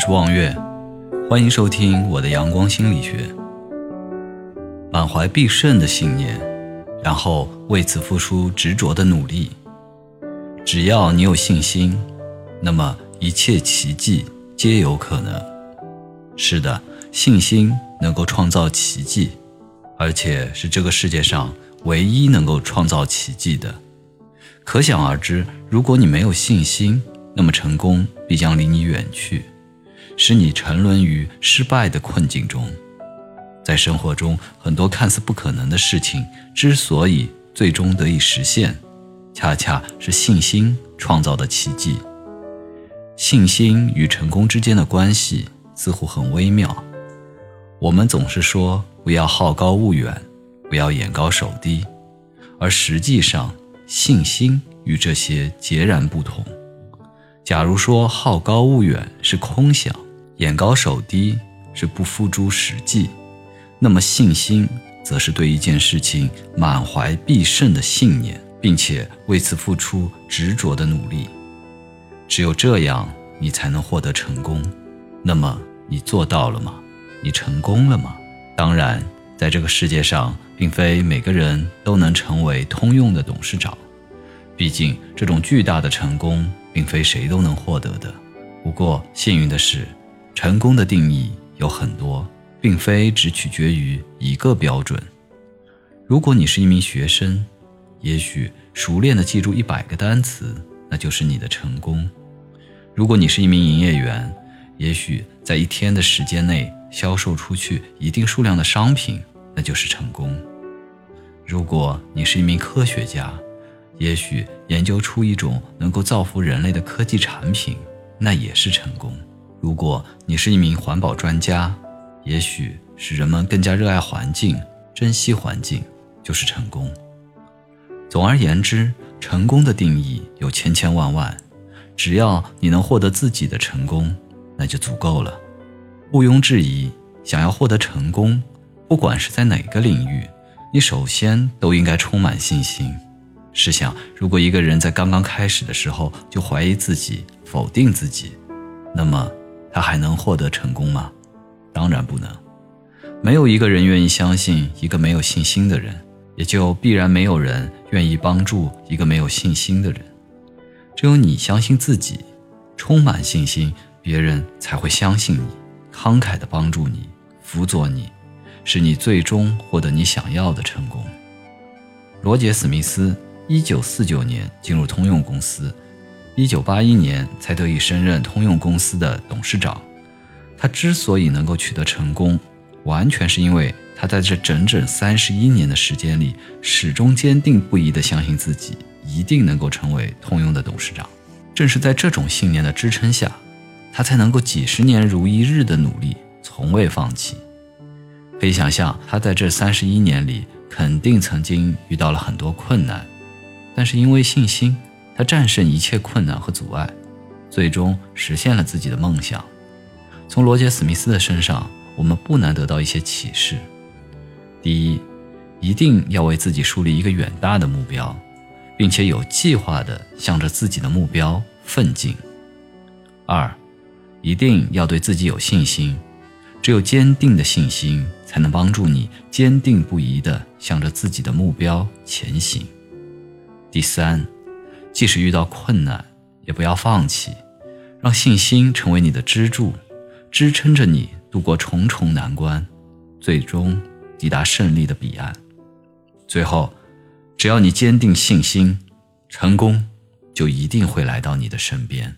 是望月，欢迎收听我的阳光心理学。满怀必胜的信念，然后为此付出执着的努力。只要你有信心，那么一切奇迹皆有可能。是的，信心能够创造奇迹，而且是这个世界上唯一能够创造奇迹的。可想而知，如果你没有信心，那么成功必将离你远去，使你沉沦于失败的困境中。在生活中，很多看似不可能的事情之所以最终得以实现，恰恰是信心创造的奇迹。信心与成功之间的关系似乎很微妙。我们总是说不要好高骛远，不要眼高手低，而实际上，信心与这些截然不同。假如说好高骛远是空想，眼高手低是不付诸实际。那么信心，则是对一件事情满怀必胜的信念，并且为此付出执着的努力。只有这样，你才能获得成功。那么你做到了吗？你成功了吗？当然，在这个世界上，并非每个人都能成为通用的董事长。毕竟，这种巨大的成功，并非谁都能获得的。不过，幸运的是，成功的定义有很多。并非只取决于一个标准。如果你是一名学生，也许熟练地记住一百个单词，那就是你的成功；如果你是一名营业员，也许在一天的时间内销售出去一定数量的商品，那就是成功；如果你是一名科学家，也许研究出一种能够造福人类的科技产品，那也是成功；如果你是一名环保专家，也许使人们更加热爱环境、珍惜环境，就是成功。总而言之，成功的定义有千千万万，只要你能获得自己的成功，那就足够了。毋庸置疑，想要获得成功，不管是在哪个领域，你首先都应该充满信心。试想，如果一个人在刚刚开始的时候就怀疑自己、否定自己，那么他还能获得成功吗？当然不能，没有一个人愿意相信一个没有信心的人，也就必然没有人愿意帮助一个没有信心的人。只有你相信自己，充满信心，别人才会相信你，慷慨地帮助你，辅佐你，使你最终获得你想要的成功。罗杰·史密斯一九四九年进入通用公司，一九八一年才得以升任通用公司的董事长。他之所以能够取得成功，完全是因为他在这整整三十一年的时间里，始终坚定不移地相信自己一定能够成为通用的董事长。正是在这种信念的支撑下，他才能够几十年如一日的努力，从未放弃。可以想象，他在这三十一年里肯定曾经遇到了很多困难，但是因为信心，他战胜一切困难和阻碍，最终实现了自己的梦想。从罗杰·史密斯的身上，我们不难得到一些启示：第一，一定要为自己树立一个远大的目标，并且有计划地向着自己的目标奋进；二，一定要对自己有信心，只有坚定的信心，才能帮助你坚定不移地向着自己的目标前行；第三，即使遇到困难，也不要放弃，让信心成为你的支柱。支撑着你度过重重难关，最终抵达胜利的彼岸。最后，只要你坚定信心，成功就一定会来到你的身边。